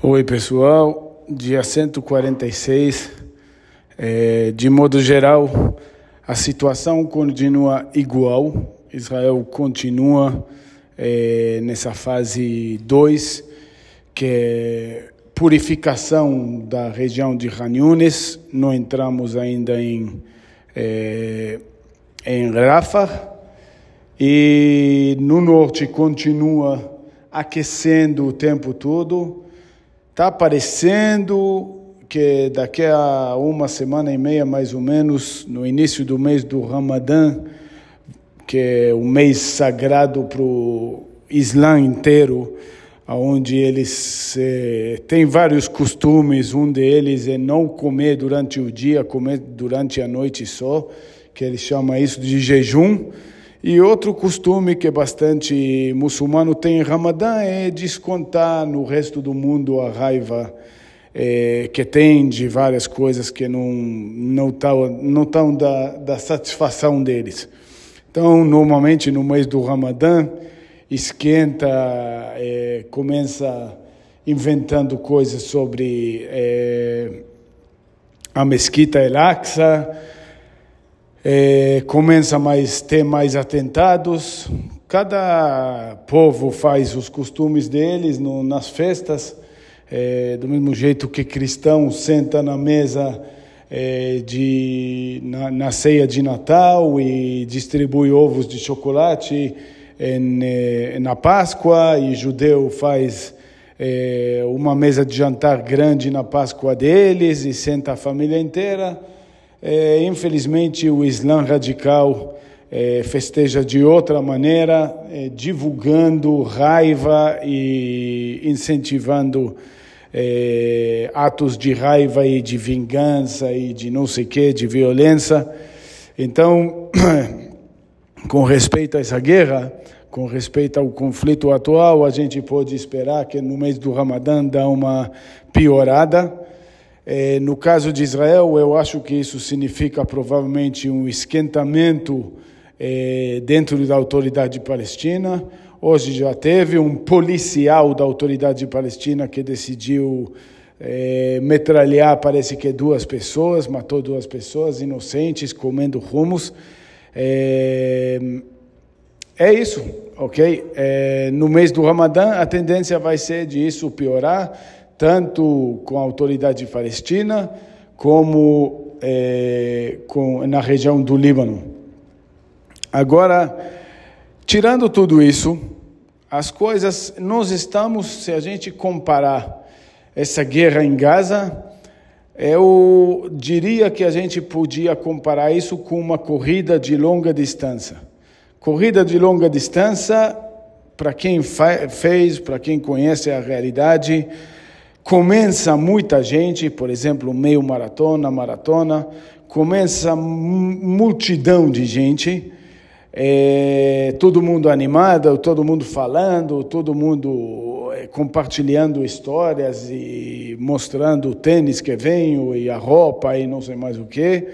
Oi, pessoal. Dia 146. É, de modo geral, a situação continua igual. Israel continua é, nessa fase 2, que é purificação da região de Hanyunes. Não entramos ainda em, é, em Rafah. E no norte continua aquecendo o tempo todo Está parecendo que daqui a uma semana e meia, mais ou menos, no início do mês do Ramadã, que é o mês sagrado para o Islã inteiro, onde eles eh, têm vários costumes. Um deles é não comer durante o dia, comer durante a noite só, que eles chamam isso de jejum. E outro costume que bastante muçulmano tem em Ramadã é descontar no resto do mundo a raiva é, que tem de várias coisas que não não estão não tão da, da satisfação deles. Então, normalmente no mês do Ramadã, esquenta, é, começa inventando coisas sobre é, a mesquita El-Aqsa, é, começa mais ter mais atentados. Cada povo faz os costumes deles no, nas festas, é, do mesmo jeito que cristão senta na mesa é, de na, na, ceia de Natal e distribui ovos de chocolate em, é, na Páscoa e judeu faz é, uma mesa de jantar grande na Páscoa deles e senta a família inteira. É, infelizmente, o Islã radical é, festeja de outra maneira, é, divulgando raiva e incentivando é, atos de raiva e de vingança e de não sei que, de violência. Então, com respeito a essa guerra, com respeito ao conflito atual, a gente pode esperar que no mês do Ramadã dá uma piorada. É, no caso de Israel, eu acho que isso significa provavelmente um esquentamento é, dentro da autoridade palestina. Hoje já teve um policial da autoridade palestina que decidiu é, metralhar, parece que duas pessoas, matou duas pessoas inocentes comendo rumos. É isso, ok? É, no mês do Ramadã, a tendência vai ser de isso piorar tanto com a autoridade palestina como é, com, na região do Líbano. Agora, tirando tudo isso, as coisas, nós estamos, se a gente comparar essa guerra em Gaza, eu diria que a gente podia comparar isso com uma corrida de longa distância. Corrida de longa distância, para quem fez, para quem conhece a realidade, começa muita gente, por exemplo, meio maratona, maratona, começa multidão de gente, é, todo mundo animado, todo mundo falando, todo mundo é, compartilhando histórias e mostrando o tênis que vem e a roupa e não sei mais o que.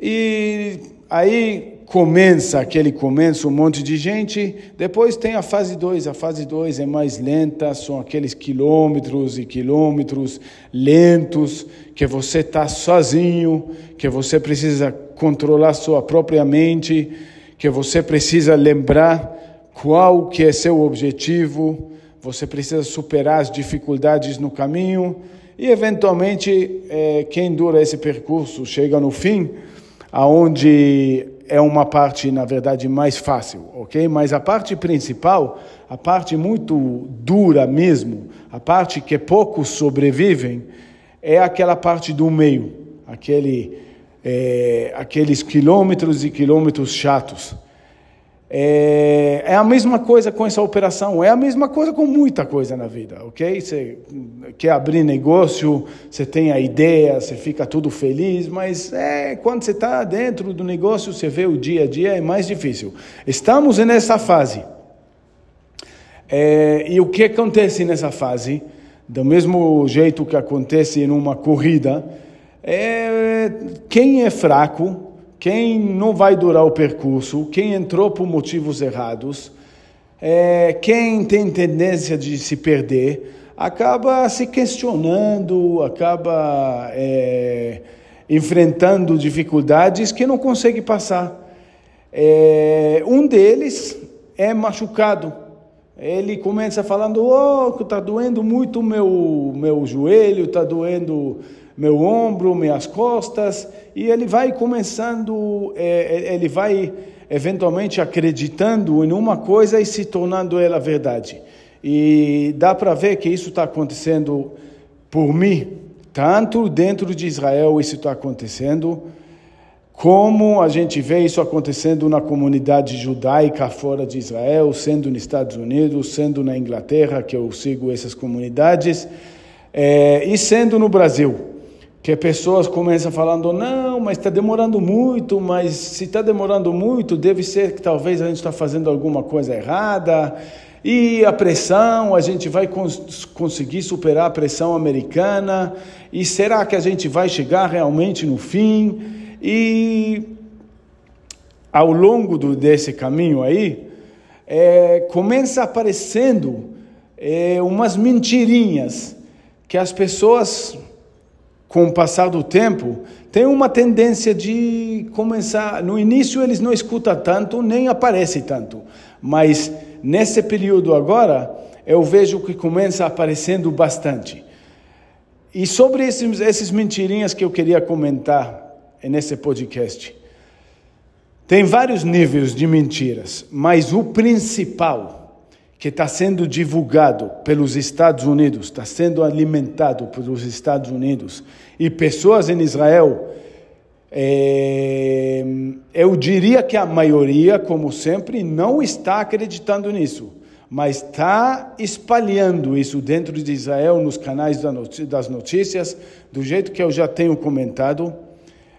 E aí começa aquele começo, um monte de gente, depois tem a fase 2. A fase 2 é mais lenta, são aqueles quilômetros e quilômetros lentos, que você está sozinho, que você precisa controlar sua própria mente, que você precisa lembrar qual que é seu objetivo, você precisa superar as dificuldades no caminho e eventualmente é, quem dura esse percurso chega no fim, aonde é uma parte, na verdade, mais fácil, ok? Mas a parte principal, a parte muito dura mesmo, a parte que poucos sobrevivem, é aquela parte do meio, aquele, é, aqueles quilômetros e quilômetros chatos. É, é, a mesma coisa com essa operação, é a mesma coisa com muita coisa na vida, ok? Você quer abrir negócio, você tem a ideia, você fica tudo feliz, mas é, quando você está dentro do negócio, você vê o dia a dia, é mais difícil. Estamos nessa fase. É, e o que acontece nessa fase? Do mesmo jeito que acontece em uma corrida, é, quem é fraco quem não vai durar o percurso, quem entrou por motivos errados, é, quem tem tendência de se perder, acaba se questionando, acaba é, enfrentando dificuldades que não consegue passar. É, um deles é machucado. Ele começa falando: Oh, está doendo muito meu meu joelho, está doendo meu ombro, minhas costas, e ele vai começando, é, é, ele vai eventualmente acreditando em uma coisa e se tornando ela verdade. E dá para ver que isso está acontecendo por mim, tanto dentro de Israel isso está acontecendo, como a gente vê isso acontecendo na comunidade judaica fora de Israel, sendo nos Estados Unidos, sendo na Inglaterra, que eu sigo essas comunidades, é, e sendo no Brasil que pessoas começam falando, não, mas está demorando muito, mas se está demorando muito, deve ser que talvez a gente está fazendo alguma coisa errada, e a pressão, a gente vai cons conseguir superar a pressão americana, e será que a gente vai chegar realmente no fim? E ao longo do, desse caminho aí, é, começa aparecendo é, umas mentirinhas que as pessoas com o passar do tempo, tem uma tendência de começar. No início eles não escutam tanto, nem aparece tanto, mas nesse período agora eu vejo que começa aparecendo bastante. E sobre esses, esses mentirinhas que eu queria comentar nesse podcast, tem vários níveis de mentiras, mas o principal que está sendo divulgado pelos Estados Unidos, está sendo alimentado pelos Estados Unidos. E pessoas em Israel, é, eu diria que a maioria, como sempre, não está acreditando nisso, mas está espalhando isso dentro de Israel, nos canais das notícias, do jeito que eu já tenho comentado,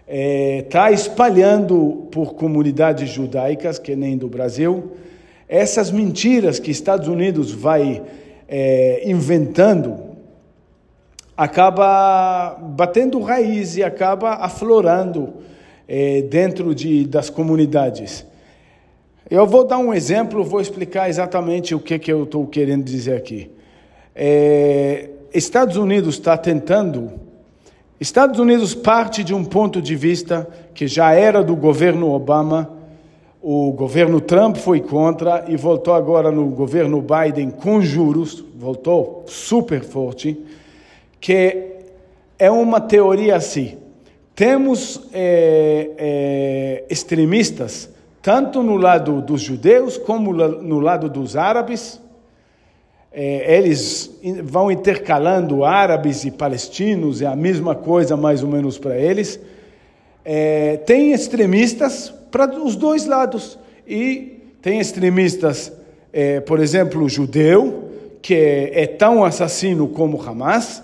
está é, espalhando por comunidades judaicas, que nem do Brasil, essas mentiras que Estados Unidos vai é, inventando acaba batendo raiz e acaba aflorando é, dentro de, das comunidades. Eu vou dar um exemplo, vou explicar exatamente o que, que eu estou querendo dizer aqui. É, Estados Unidos está tentando. Estados Unidos parte de um ponto de vista que já era do governo Obama o governo Trump foi contra e voltou agora no governo Biden com juros, voltou super forte, que é uma teoria assim. Temos é, é, extremistas, tanto no lado dos judeus como no lado dos árabes. É, eles vão intercalando árabes e palestinos, é a mesma coisa mais ou menos para eles. Tem extremistas para os dois lados. E tem extremistas, é, por exemplo, o judeu, que é, é tão assassino como Hamas,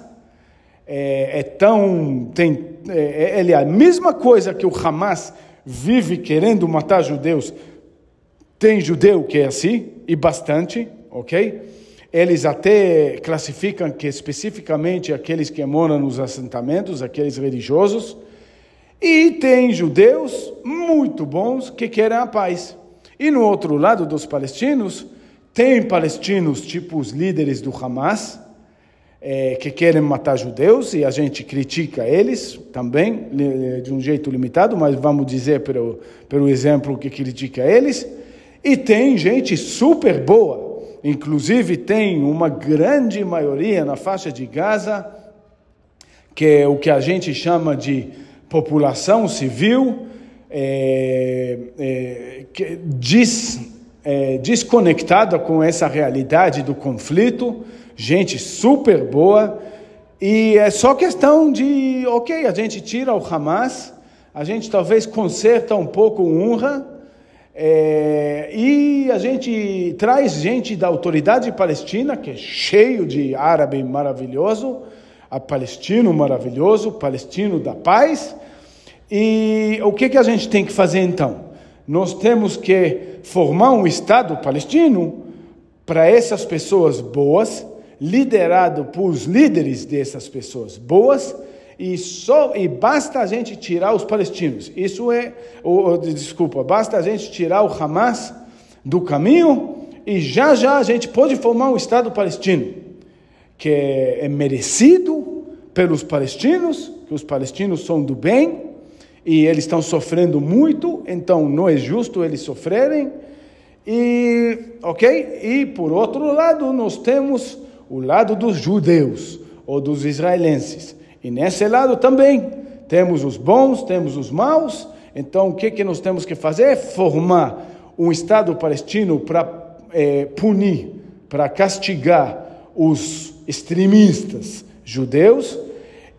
é, é tão. Tem, é, ele é a mesma coisa que o Hamas vive querendo matar judeus. Tem judeu que é assim, e bastante, ok? Eles até classificam que especificamente aqueles que moram nos assentamentos, aqueles religiosos, e tem judeus muito bons que querem a paz. E no outro lado dos palestinos, tem palestinos, tipo os líderes do Hamas, é, que querem matar judeus, e a gente critica eles também, de um jeito limitado, mas vamos dizer pelo, pelo exemplo que critica eles. E tem gente super boa, inclusive tem uma grande maioria na faixa de Gaza, que é o que a gente chama de população civil é, é, é, desconectada com essa realidade do conflito, gente super boa, e é só questão de, ok, a gente tira o Hamas, a gente talvez conserta um pouco o UNRWA, é, e a gente traz gente da autoridade palestina, que é cheio de árabe maravilhoso, a palestino maravilhoso, palestino da paz, e o que, que a gente tem que fazer então? Nós temos que formar um Estado palestino para essas pessoas boas, liderado por os líderes dessas pessoas boas, e só e basta a gente tirar os palestinos. Isso é, ou, ou, desculpa, basta a gente tirar o Hamas do caminho e já já a gente pode formar um Estado palestino. que é merecido pelos palestinos, que os palestinos são do bem e eles estão sofrendo muito, então não é justo eles sofrerem. E, ok? E por outro lado, nós temos o lado dos judeus ou dos israelenses. E nesse lado também temos os bons, temos os maus. Então, o que, que nós temos que fazer? É formar um Estado palestino para é, punir, para castigar os extremistas judeus.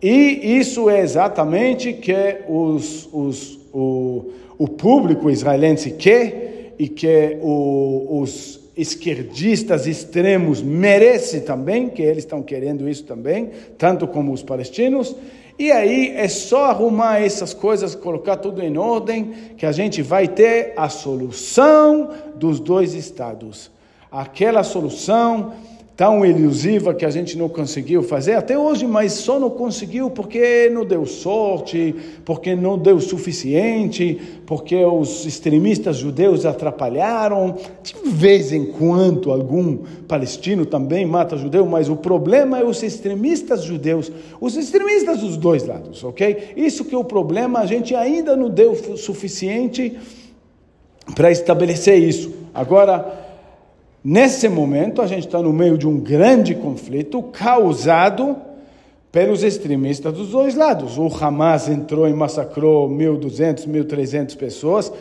E isso é exatamente que os, os, o, o público israelense quer e que o, os esquerdistas extremos merecem também, que eles estão querendo isso também, tanto como os palestinos. E aí é só arrumar essas coisas, colocar tudo em ordem, que a gente vai ter a solução dos dois estados. Aquela solução tão elusiva que a gente não conseguiu fazer até hoje, mas só não conseguiu porque não deu sorte, porque não deu suficiente, porque os extremistas judeus atrapalharam. De vez em quando algum palestino também mata judeu, mas o problema é os extremistas judeus, os extremistas dos dois lados, ok? Isso que é o problema, a gente ainda não deu suficiente para estabelecer isso. Agora, Nesse momento, a gente está no meio de um grande conflito causado pelos extremistas dos dois lados. O Hamas entrou e massacrou 1.200, 1.300 pessoas,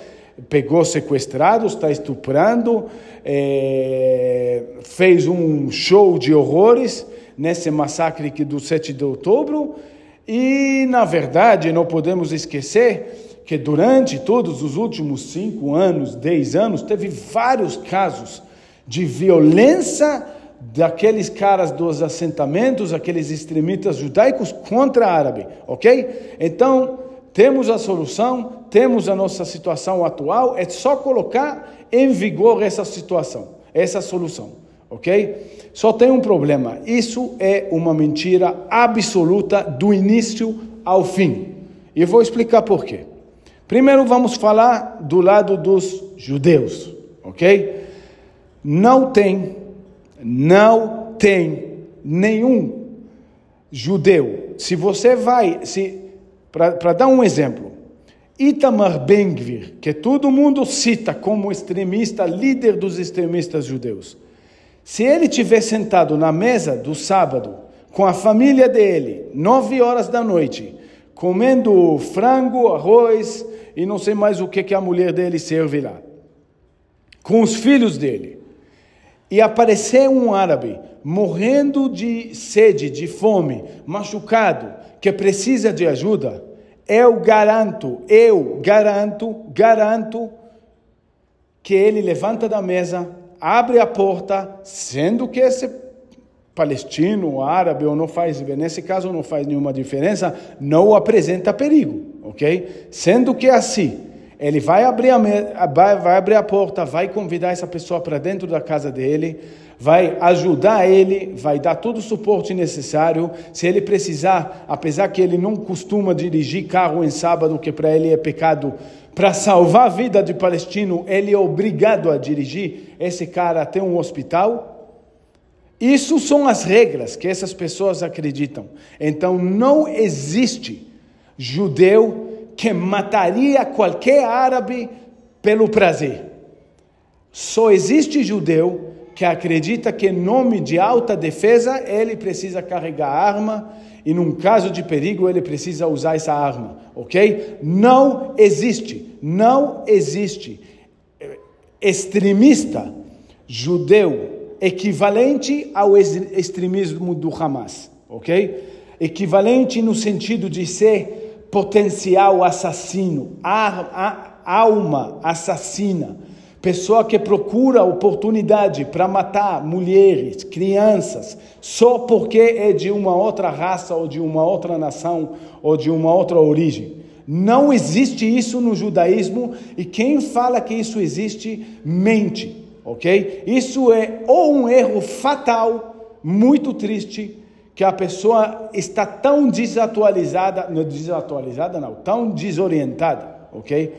pegou sequestrados, está estuprando, é, fez um show de horrores nesse massacre do 7 de outubro. E, na verdade, não podemos esquecer que durante todos os últimos cinco anos, dez anos, teve vários casos de violência daqueles caras dos assentamentos, aqueles extremistas judaicos contra árabe, ok? Então, temos a solução, temos a nossa situação atual, é só colocar em vigor essa situação, essa solução, ok? Só tem um problema, isso é uma mentira absoluta do início ao fim. E vou explicar por quê. Primeiro vamos falar do lado dos judeus, ok? Não tem, não tem nenhum judeu. Se você vai, se para dar um exemplo, Itamar Ben-Gvir, que todo mundo cita como extremista, líder dos extremistas judeus, se ele tiver sentado na mesa do sábado com a família dele, nove horas da noite, comendo frango, arroz e não sei mais o que que a mulher dele serve lá, com os filhos dele, e aparecer um árabe morrendo de sede, de fome, machucado, que precisa de ajuda, eu garanto, eu garanto, garanto que ele levanta da mesa, abre a porta, sendo que esse palestino, árabe ou não faz, nesse caso não faz nenhuma diferença, não apresenta perigo, ok? Sendo que é assim, ele vai abrir a, vai, abrir a porta, vai convidar essa pessoa para dentro da casa dele, vai ajudar ele, vai dar todo o suporte necessário. Se ele precisar, apesar que ele não costuma dirigir carro em sábado, que para ele é pecado, para salvar a vida de palestino, ele é obrigado a dirigir esse cara até um hospital. Isso são as regras que essas pessoas acreditam. Então não existe judeu que mataria qualquer árabe pelo prazer. Só existe judeu que acredita que, em nome de alta defesa, ele precisa carregar arma e, num caso de perigo, ele precisa usar essa arma, ok? Não existe, não existe extremista judeu equivalente ao extremismo do Hamas, ok? Equivalente no sentido de ser potencial assassino, alma assassina, pessoa que procura oportunidade para matar mulheres, crianças, só porque é de uma outra raça ou de uma outra nação ou de uma outra origem. Não existe isso no judaísmo e quem fala que isso existe mente, ok? Isso é ou um erro fatal, muito triste, que a pessoa está tão desatualizada, não desatualizada não, tão desorientada, ok?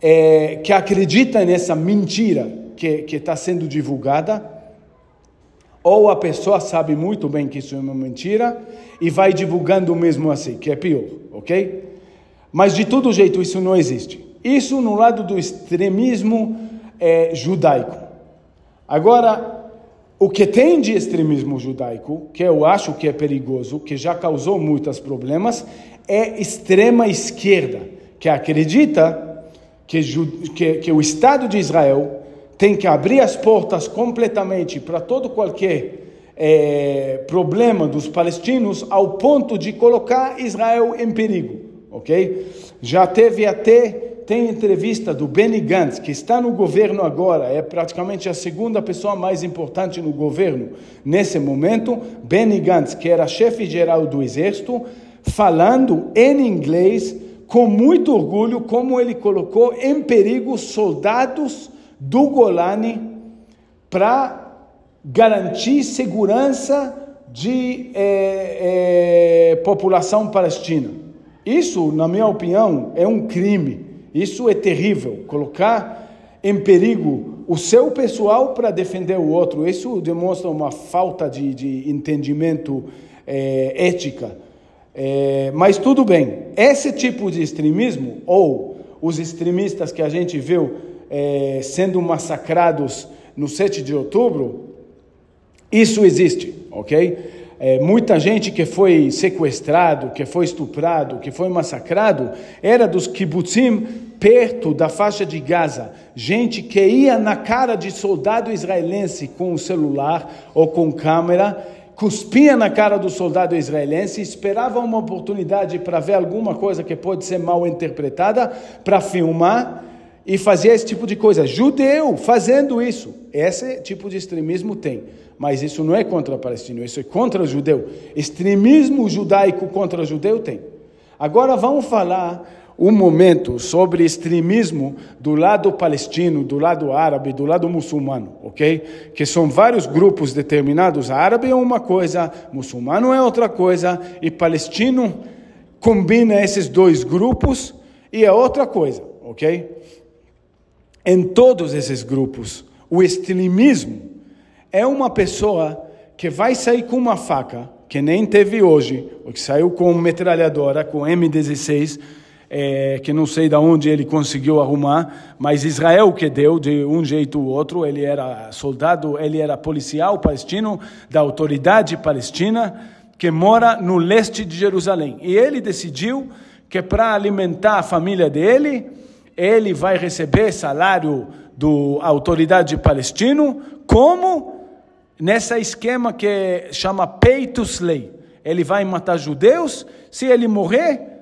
É, que acredita nessa mentira que está sendo divulgada, ou a pessoa sabe muito bem que isso é uma mentira e vai divulgando mesmo assim, que é pior, ok? Mas de todo jeito isso não existe. Isso no lado do extremismo é, judaico. Agora, o que tem de extremismo judaico, que eu acho que é perigoso, que já causou muitos problemas, é extrema esquerda, que acredita que, que, que o Estado de Israel tem que abrir as portas completamente para todo qualquer é, problema dos palestinos, ao ponto de colocar Israel em perigo, ok? Já teve até tem entrevista do Benny Gantz, que está no governo agora, é praticamente a segunda pessoa mais importante no governo nesse momento. Benny Gantz, que era chefe geral do exército, falando em inglês com muito orgulho como ele colocou em perigo soldados do Golani para garantir segurança de eh, eh, população palestina. Isso, na minha opinião, é um crime. Isso é terrível. Colocar em perigo o seu pessoal para defender o outro. Isso demonstra uma falta de, de entendimento é, ética. É, mas tudo bem. Esse tipo de extremismo, ou os extremistas que a gente viu é, sendo massacrados no 7 de outubro, isso existe, ok? é, muita gente que foi sequestrado, que foi estuprado, que foi massacrado, era dos kibbutzim perto da faixa de Gaza. Gente que ia na cara de soldado israelense com o celular ou com câmera, cuspia na cara do soldado israelense, esperava uma oportunidade para ver alguma coisa que pode ser mal interpretada, para filmar e fazia esse tipo de coisa. Judeu fazendo isso. Esse tipo de extremismo tem. Mas isso não é contra palestino, isso é contra o judeu. Extremismo judaico contra o judeu tem. Agora vamos falar um momento sobre extremismo do lado palestino, do lado árabe, do lado muçulmano, ok? Que são vários grupos determinados. Árabe é uma coisa, muçulmano é outra coisa, e palestino combina esses dois grupos e é outra coisa, ok? Em todos esses grupos, o extremismo é uma pessoa que vai sair com uma faca, que nem teve hoje, ou que saiu com metralhadora, com M16, é, que não sei de onde ele conseguiu arrumar, mas Israel que deu de um jeito ou outro, ele era soldado, ele era policial palestino da autoridade palestina que mora no leste de Jerusalém. E ele decidiu que para alimentar a família dele, ele vai receber salário da autoridade palestino como nessa esquema que chama pay to slay. Ele vai matar judeus, se ele morrer,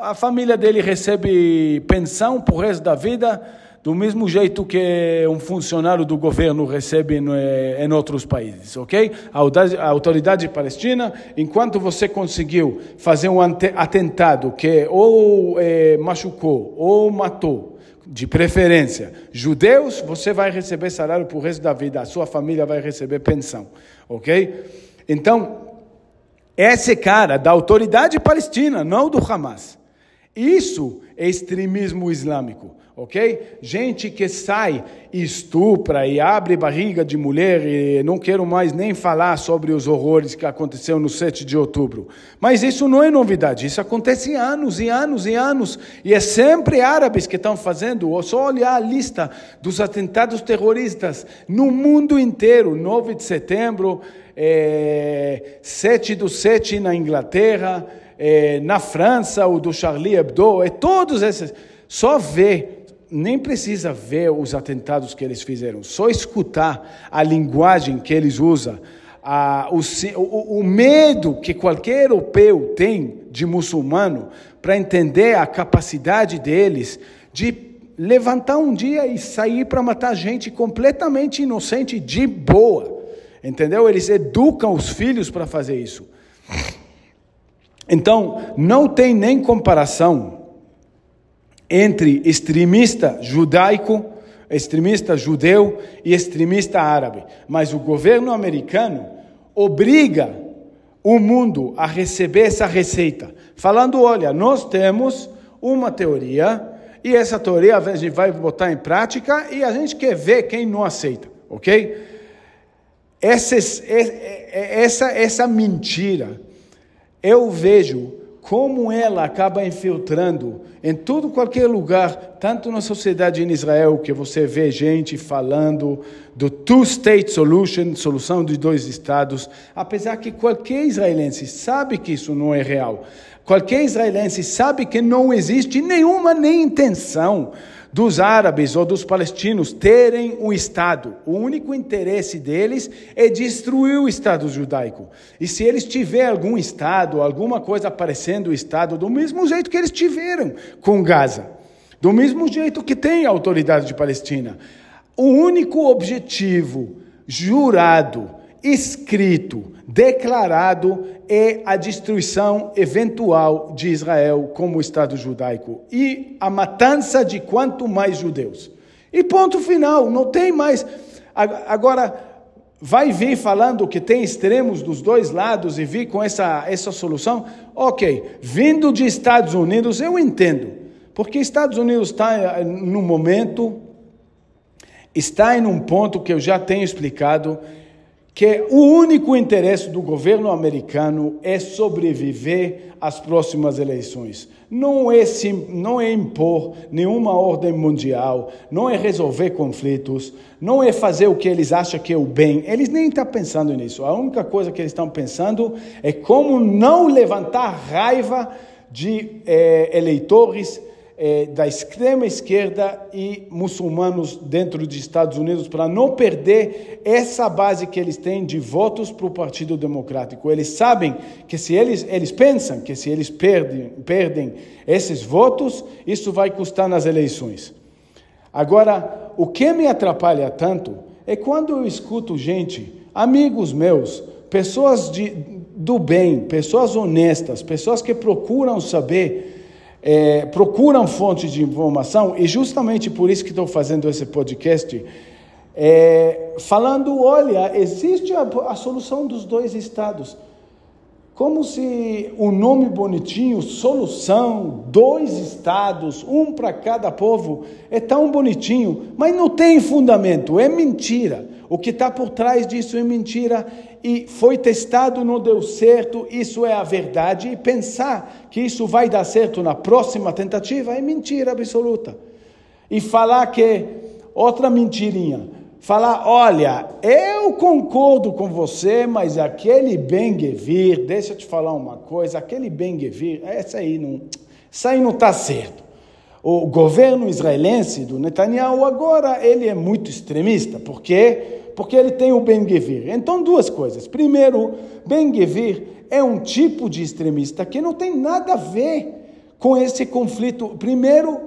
a família dele recebe pensão por resto da vida, do mesmo jeito que um funcionário do governo recebe em outros países, ok? A autoridade palestina, enquanto você conseguiu fazer um atentado que ou é, machucou ou matou de preferência, judeus, você vai receber salário o resto da vida, a sua família vai receber pensão, ok? Então, esse cara da autoridade palestina, não do Hamas, isso é extremismo islâmico ok? Gente que sai e estupra e abre barriga de mulher e não quero mais nem falar sobre os horrores que aconteceu no 7 de outubro. Mas isso não é novidade, isso acontece anos e anos e anos e é sempre árabes que estão fazendo. Só olhar a lista dos atentados terroristas no mundo inteiro, 9 de setembro, é, 7 do 7 na Inglaterra, é, na França, o do Charlie Hebdo, é todos esses. Só ver nem precisa ver os atentados que eles fizeram, só escutar a linguagem que eles usam, a, o, o, medo que qualquer europeu tem de muçulmano para entender a capacidade deles de levantar um dia e sair para matar gente completamente inocente de boa. Entendeu? Eles educam os filhos para fazer isso. Então, não tem nem comparação entre extremista judaico, extremista judeu e extremista árabe. Mas o governo americano obriga o mundo a receber essa receita, falando: olha, nós temos uma teoria e essa teoria a gente vai botar em prática e a gente quer ver quem não aceita, ok? essa, essa, essa mentira, eu vejo como ela acaba infiltrando em todo qualquer lugar, tanto na sociedade em Israel, que você vê gente falando do two-state solution, solução de dois estados, apesar que qualquer israelense sabe que isso não é real. Qualquer israelense sabe que não existe nenhuma nem intenção dos árabes ou dos palestinos terem um Estado. O único interesse deles é destruir o Estado judaico. E se eles tiverem algum Estado, alguma coisa parecendo o Estado, do mesmo jeito que eles tiveram com Gaza, do mesmo jeito que tem a autoridade de Palestina, o único objetivo jurado, escrito, declarado é a destruição eventual de Israel como Estado judaico e a matança de quanto mais judeus. E ponto final, não tem mais. Agora, vai vir falando que tem extremos dos dois lados e vir com essa, essa solução? Ok, vindo de Estados Unidos, eu entendo. Porque Estados Unidos está eh, no momento, está em um ponto que eu já tenho explicado, que o único interesse do governo americano é sobreviver às próximas eleições. Não é, sim, não é impor nenhuma ordem mundial, não é resolver conflitos, não é fazer o que eles acham que é o bem. Eles nem estão pensando nisso. A única coisa que eles estão pensando é como não levantar raiva de eh, eleitores é, da extrema esquerda e muçulmanos dentro dos Estados Unidos para não perder essa base que eles têm de votos para o Partido Democrático. Eles sabem que se eles, eles pensam que se eles perdem, perdem esses votos, isso vai custar nas eleições. Agora, o que me atrapalha tanto é quando eu escuto gente, amigos meus, pessoas de, do bem, pessoas honestas, pessoas que procuram saber é, procuram fontes de informação, e justamente por isso que estou fazendo esse podcast, é, falando: olha, existe a, a solução dos dois estados. Como se o nome bonitinho, solução, dois estados, um para cada povo, é tão bonitinho, mas não tem fundamento, é mentira. O que está por trás disso é mentira e foi testado, não deu certo, isso é a verdade. E pensar que isso vai dar certo na próxima tentativa é mentira absoluta. E falar que, outra mentirinha, falar, olha, eu concordo com você, mas aquele Ben-Gevir, deixa eu te falar uma coisa, aquele Ben-Gevir, essa aí não, essa não está certo. O governo israelense do Netanyahu agora, ele é muito extremista, porque porque ele tem o Ben-Gevir. Então, duas coisas. Primeiro, Ben-Gevir é um tipo de extremista que não tem nada a ver com esse conflito. Primeiro,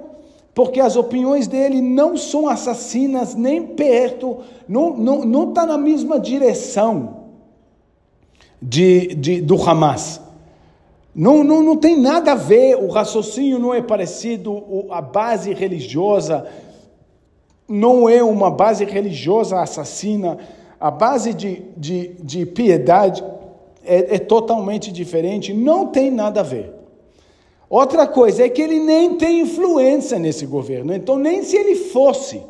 porque as opiniões dele não são assassinas nem perto, não está não, não tá na mesma direção de, de, do Hamas. Não, não, não tem nada a ver, o raciocínio não é parecido, a base religiosa não é uma base religiosa assassina, a base de, de, de piedade é, é totalmente diferente, não tem nada a ver. Outra coisa é que ele nem tem influência nesse governo, então, nem se ele fosse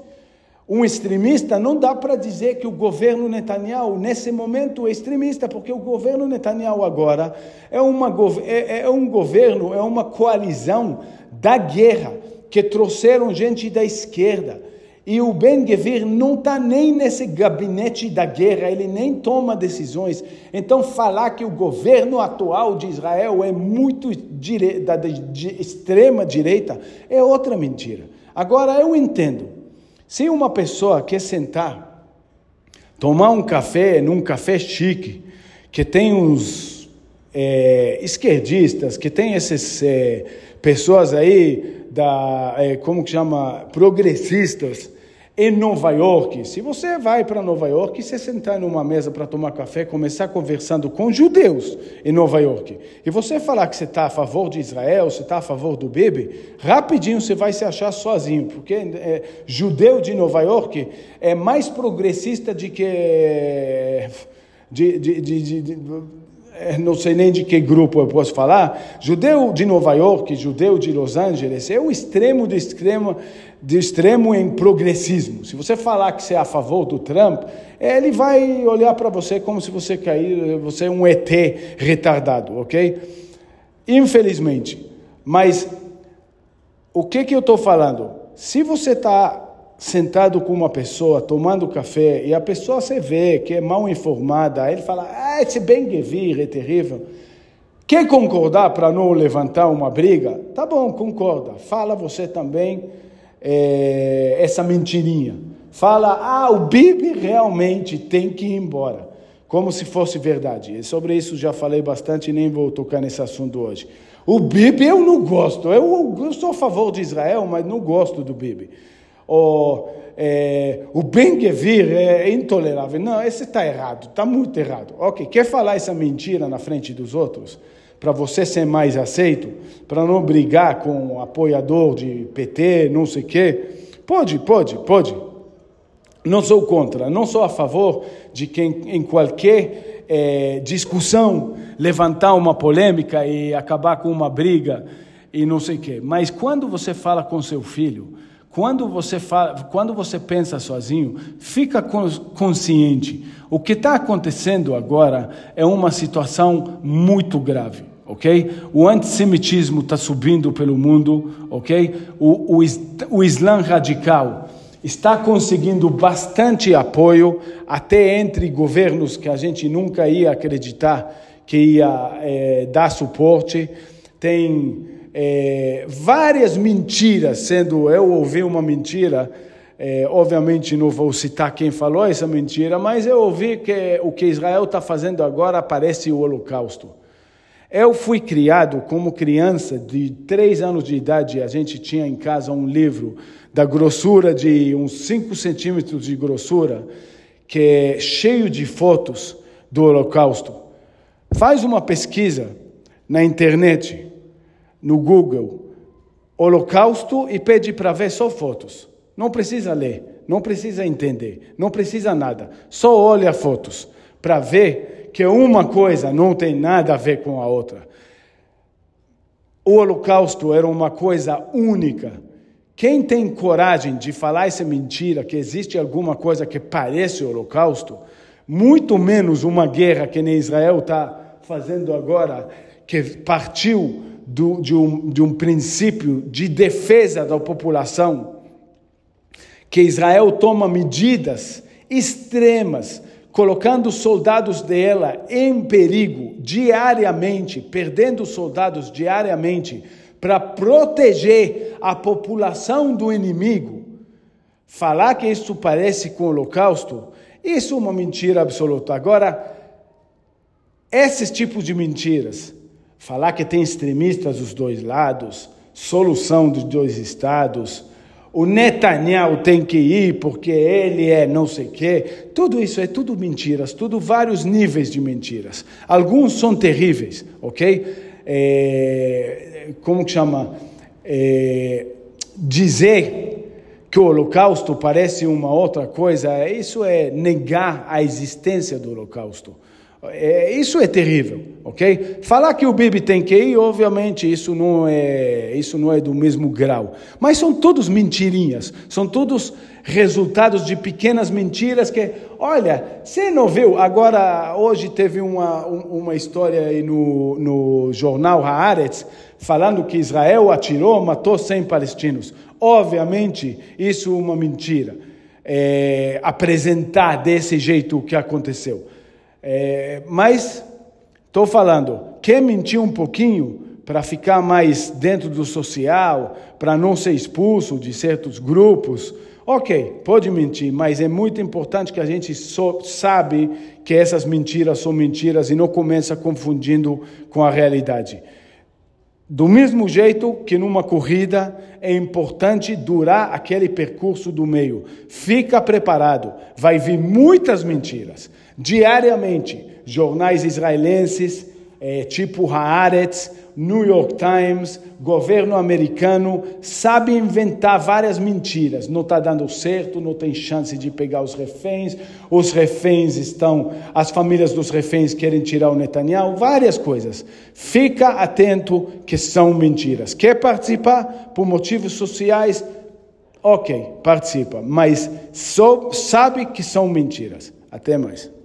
um extremista, não dá para dizer que o governo Netanyahu, nesse momento, é extremista, porque o governo Netanyahu agora é, uma, é, é um governo, é uma coalizão da guerra, que trouxeram gente da esquerda e o Ben Gvir não está nem nesse gabinete da guerra, ele nem toma decisões. Então, falar que o governo atual de Israel é muito dire... da de extrema direita é outra mentira. Agora, eu entendo. Se uma pessoa quer sentar, tomar um café num café chique, que tem uns é, esquerdistas, que tem essas é, pessoas aí da, é, como que chama, progressistas, em Nova York, se você vai para Nova York e você sentar numa mesa para tomar café, começar conversando com judeus em Nova York, e você falar que você está a favor de Israel, você está a favor do Bibi, rapidinho você vai se achar sozinho, porque é, judeu de Nova York é mais progressista de que. De, de, de, de é, não sei nem de que grupo eu posso falar, judeu de Nova York, judeu de Los Angeles, é o extremo do extremo, de extremo em progressismo. Se você falar que você é a favor do Trump, ele vai olhar para você como se você cair, você é um ET retardado, ok? Infelizmente. Mas o que que eu estou falando? Se você está sentado com uma pessoa tomando café e a pessoa se vê que é mal informada, aí ele fala, ah, esse bem Gevir é terrível. Quer concordar para não levantar uma briga? Tá bom, concorda. Fala você também é, essa mentirinha. Fala, ah, o Bibi realmente tem que ir embora. Como se fosse verdade. E sobre isso já falei bastante nem vou tocar nesse assunto hoje. O Bibi eu não gosto. Eu, eu sou a favor de Israel, mas não gosto do Bibi o, é, o Ben-Gvir é intolerável. Não, esse está errado, está muito errado. Ok, quer falar essa mentira na frente dos outros? Para você ser mais aceito? Para não brigar com um apoiador de PT, não sei o quê? Pode, pode, pode. Não sou contra, não sou a favor de quem em qualquer é, discussão levantar uma polêmica e acabar com uma briga e não sei o quê. Mas quando você fala com seu filho, quando você, fala, quando você pensa sozinho, fica consciente. O que está acontecendo agora é uma situação muito grave, ok? O antissemitismo está subindo pelo mundo, ok? O, o, o Islã radical está conseguindo bastante apoio, até entre governos que a gente nunca ia acreditar que ia é, dar suporte. Tem é, várias mentiras, sendo eu ouvi uma mentira, é, obviamente não vou citar quem falou essa mentira, mas eu ouvi que o que Israel está fazendo agora parece o Holocausto. Eu fui criado como criança de três anos de idade, a gente tinha em casa um livro da grossura de uns 5 centímetros de grossura, que é cheio de fotos do Holocausto. Faz uma pesquisa na internet no Google Holocausto e pede para ver só fotos. Não precisa ler, não precisa entender, não precisa nada. Só olha fotos para ver que uma coisa não tem nada a ver com a outra. O Holocausto era uma coisa única. Quem tem coragem de falar essa mentira, que existe alguma coisa que parece o Holocausto, muito menos uma guerra que nem Israel está fazendo agora, que partiu do, de, um, de um princípio de defesa da população, que Israel toma medidas extremas, colocando soldados dela em perigo diariamente, perdendo soldados diariamente, para proteger a população do inimigo. Falar que isso parece com o Holocausto, isso é uma mentira absoluta. Agora, esses tipos de mentiras falar que tem extremistas dos dois lados, solução dos dois estados, o Netanyahu tem que ir porque ele é não sei o quê. Tudo isso é tudo mentiras, tudo vários níveis de mentiras. Alguns são terríveis, ok? É, como que chama? É, dizer que o Holocausto parece uma outra coisa, isso é negar a existência do Holocausto. É, isso é terrível, ok? Falar que o Bibi tem que ir, obviamente, isso não é, isso não é do mesmo grau. Mas são todos mentirinhas, são todos resultados de pequenas mentiras que, olha, você não viu? Agora, hoje teve uma, uma história aí no, no jornal Haaretz, falando que Israel atirou, matou 100 palestinos. Obviamente, isso é uma mentira. É, apresentar desse jeito o que aconteceu. É, mas estou falando, quer mentir um pouquinho para ficar mais dentro do social, para não ser expulso de certos grupos, ok, pode mentir, mas é muito importante que a gente so, sabe que essas mentiras são mentiras e não começa confundindo com a realidade. Do mesmo jeito que numa corrida é importante durar aquele percurso do meio. Fica preparado, vai vir muitas mentiras. Diariamente, jornais israelenses é, tipo Haaretz, New York Times, governo americano, sabe inventar várias mentiras. Não está dando certo, não tem chance de pegar os reféns, os reféns estão, as famílias dos reféns querem tirar o Netanyahu, várias coisas. Fica atento que são mentiras. Quer participar por motivos sociais? Ok, participa, mas sabe que são mentiras. Até mais.